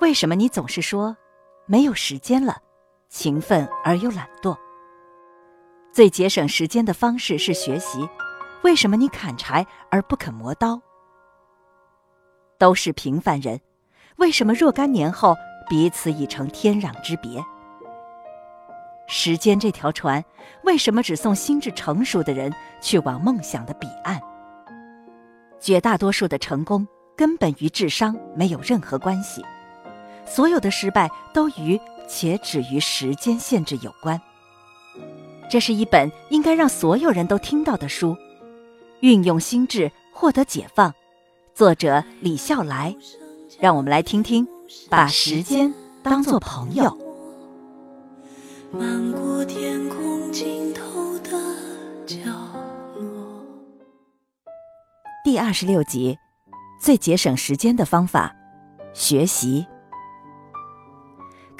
为什么你总是说没有时间了，勤奋而又懒惰？最节省时间的方式是学习，为什么你砍柴而不肯磨刀？都是平凡人，为什么若干年后彼此已成天壤之别？时间这条船，为什么只送心智成熟的人去往梦想的彼岸？绝大多数的成功根本与智商没有任何关系。所有的失败都与且止于时间限制有关。这是一本应该让所有人都听到的书，《运用心智获得解放》，作者李笑来。让我们来听听，把时间当作朋友。漫过天空尽头的角落。第二十六集，最节省时间的方法，学习。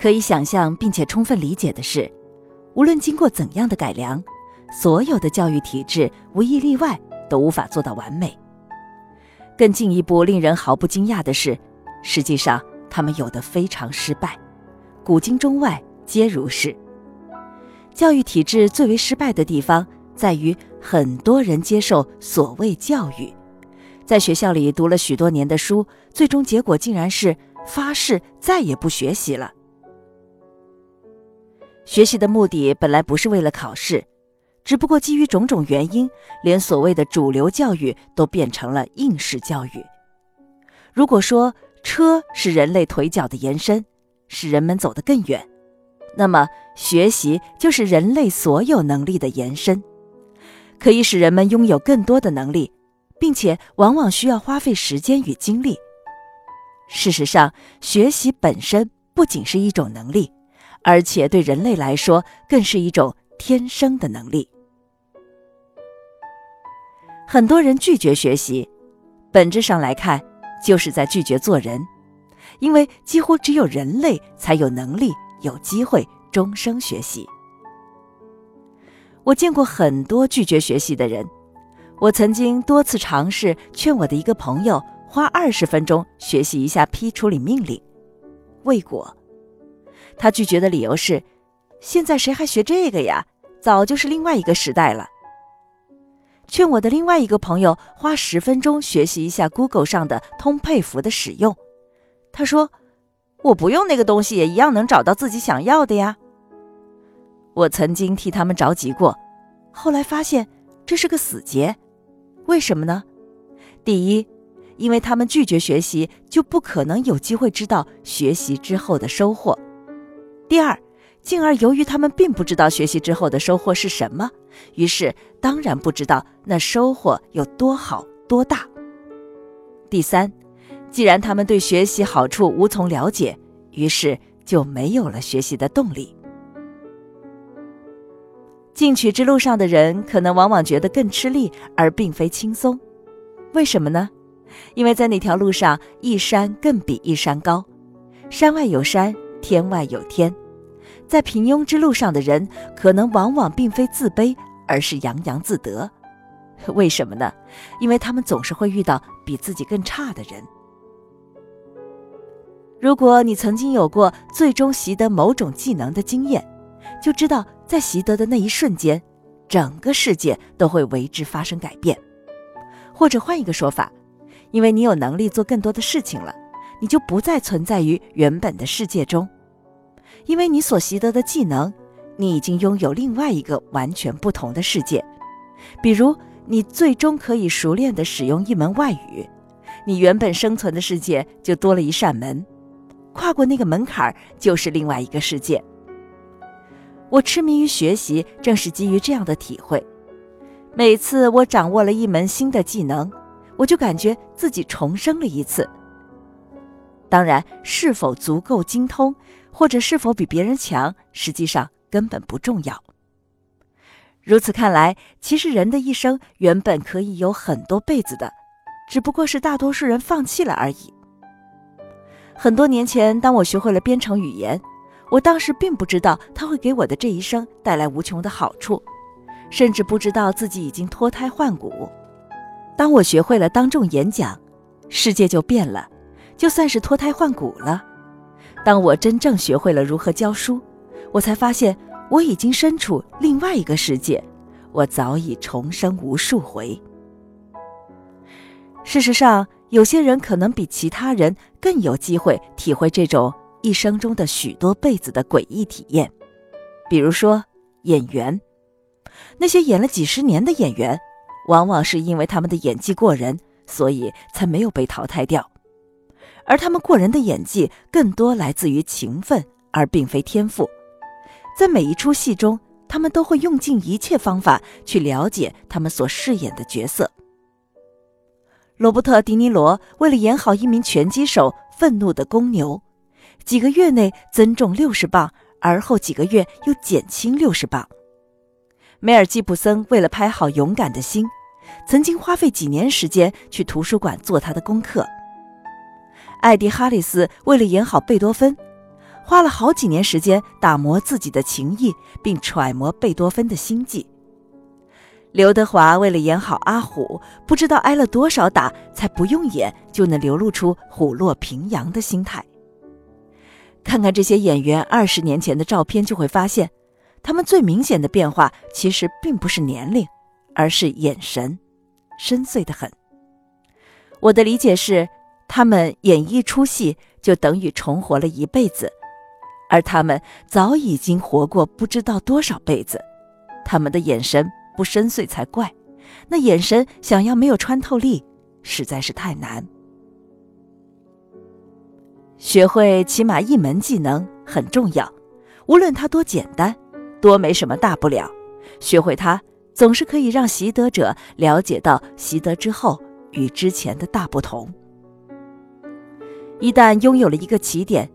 可以想象并且充分理解的是，无论经过怎样的改良，所有的教育体制无一例外都无法做到完美。更进一步令人毫不惊讶的是，实际上他们有的非常失败，古今中外皆如是。教育体制最为失败的地方在于，很多人接受所谓教育，在学校里读了许多年的书，最终结果竟然是发誓再也不学习了。学习的目的本来不是为了考试，只不过基于种种原因，连所谓的主流教育都变成了应试教育。如果说车是人类腿脚的延伸，使人们走得更远，那么学习就是人类所有能力的延伸，可以使人们拥有更多的能力，并且往往需要花费时间与精力。事实上，学习本身不仅是一种能力。而且对人类来说，更是一种天生的能力。很多人拒绝学习，本质上来看，就是在拒绝做人，因为几乎只有人类才有能力、有机会终生学习。我见过很多拒绝学习的人，我曾经多次尝试劝我的一个朋友花二十分钟学习一下批处理命令，未果。他拒绝的理由是：现在谁还学这个呀？早就是另外一个时代了。劝我的另外一个朋友花十分钟学习一下 Google 上的通配符的使用，他说：“我不用那个东西也一样能找到自己想要的呀。”我曾经替他们着急过，后来发现这是个死结。为什么呢？第一，因为他们拒绝学习，就不可能有机会知道学习之后的收获。第二，进而由于他们并不知道学习之后的收获是什么，于是当然不知道那收获有多好多大。第三，既然他们对学习好处无从了解，于是就没有了学习的动力。进取之路上的人可能往往觉得更吃力，而并非轻松。为什么呢？因为在那条路上，一山更比一山高，山外有山。天外有天，在平庸之路上的人，可能往往并非自卑，而是洋洋自得。为什么呢？因为他们总是会遇到比自己更差的人。如果你曾经有过最终习得某种技能的经验，就知道在习得的那一瞬间，整个世界都会为之发生改变。或者换一个说法，因为你有能力做更多的事情了，你就不再存在于原本的世界中。因为你所习得的技能，你已经拥有另外一个完全不同的世界。比如，你最终可以熟练地使用一门外语，你原本生存的世界就多了一扇门，跨过那个门槛儿就是另外一个世界。我痴迷于学习，正是基于这样的体会。每次我掌握了一门新的技能，我就感觉自己重生了一次。当然，是否足够精通？或者是否比别人强，实际上根本不重要。如此看来，其实人的一生原本可以有很多辈子的，只不过是大多数人放弃了而已。很多年前，当我学会了编程语言，我当时并不知道它会给我的这一生带来无穷的好处，甚至不知道自己已经脱胎换骨。当我学会了当众演讲，世界就变了，就算是脱胎换骨了。当我真正学会了如何教书，我才发现我已经身处另外一个世界，我早已重生无数回。事实上，有些人可能比其他人更有机会体会这种一生中的许多辈子的诡异体验，比如说演员。那些演了几十年的演员，往往是因为他们的演技过人，所以才没有被淘汰掉。而他们过人的演技，更多来自于勤奋，而并非天赋。在每一出戏中，他们都会用尽一切方法去了解他们所饰演的角色。罗伯特·迪尼罗为了演好一名拳击手愤怒的公牛，几个月内增重六十磅，而后几个月又减轻六十磅。梅尔·吉普森为了拍好《勇敢的心》，曾经花费几年时间去图书馆做他的功课。艾迪·哈里斯为了演好贝多芬，花了好几年时间打磨自己的情谊，并揣摩贝多芬的心计。刘德华为了演好阿虎，不知道挨了多少打，才不用演就能流露出虎落平阳的心态。看看这些演员二十年前的照片，就会发现。他们最明显的变化其实并不是年龄，而是眼神，深邃的很。我的理解是，他们演一出戏就等于重活了一辈子，而他们早已经活过不知道多少辈子。他们的眼神不深邃才怪，那眼神想要没有穿透力，实在是太难。学会起码一门技能很重要，无论它多简单。多没什么大不了，学会它总是可以让习得者了解到习得之后与之前的大不同。一旦拥有了一个起点，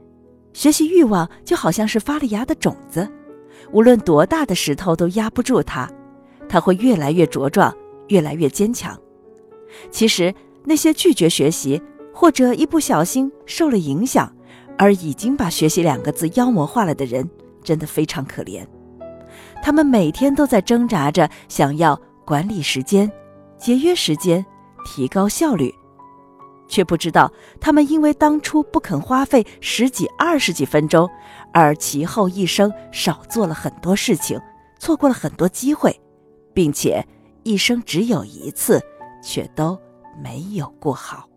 学习欲望就好像是发了芽的种子，无论多大的石头都压不住它，它会越来越茁壮，越来越坚强。其实那些拒绝学习或者一不小心受了影响，而已经把学习两个字妖魔化了的人，真的非常可怜。他们每天都在挣扎着，想要管理时间、节约时间、提高效率，却不知道他们因为当初不肯花费十几、二十几分钟，而其后一生少做了很多事情，错过了很多机会，并且一生只有一次，却都没有过好。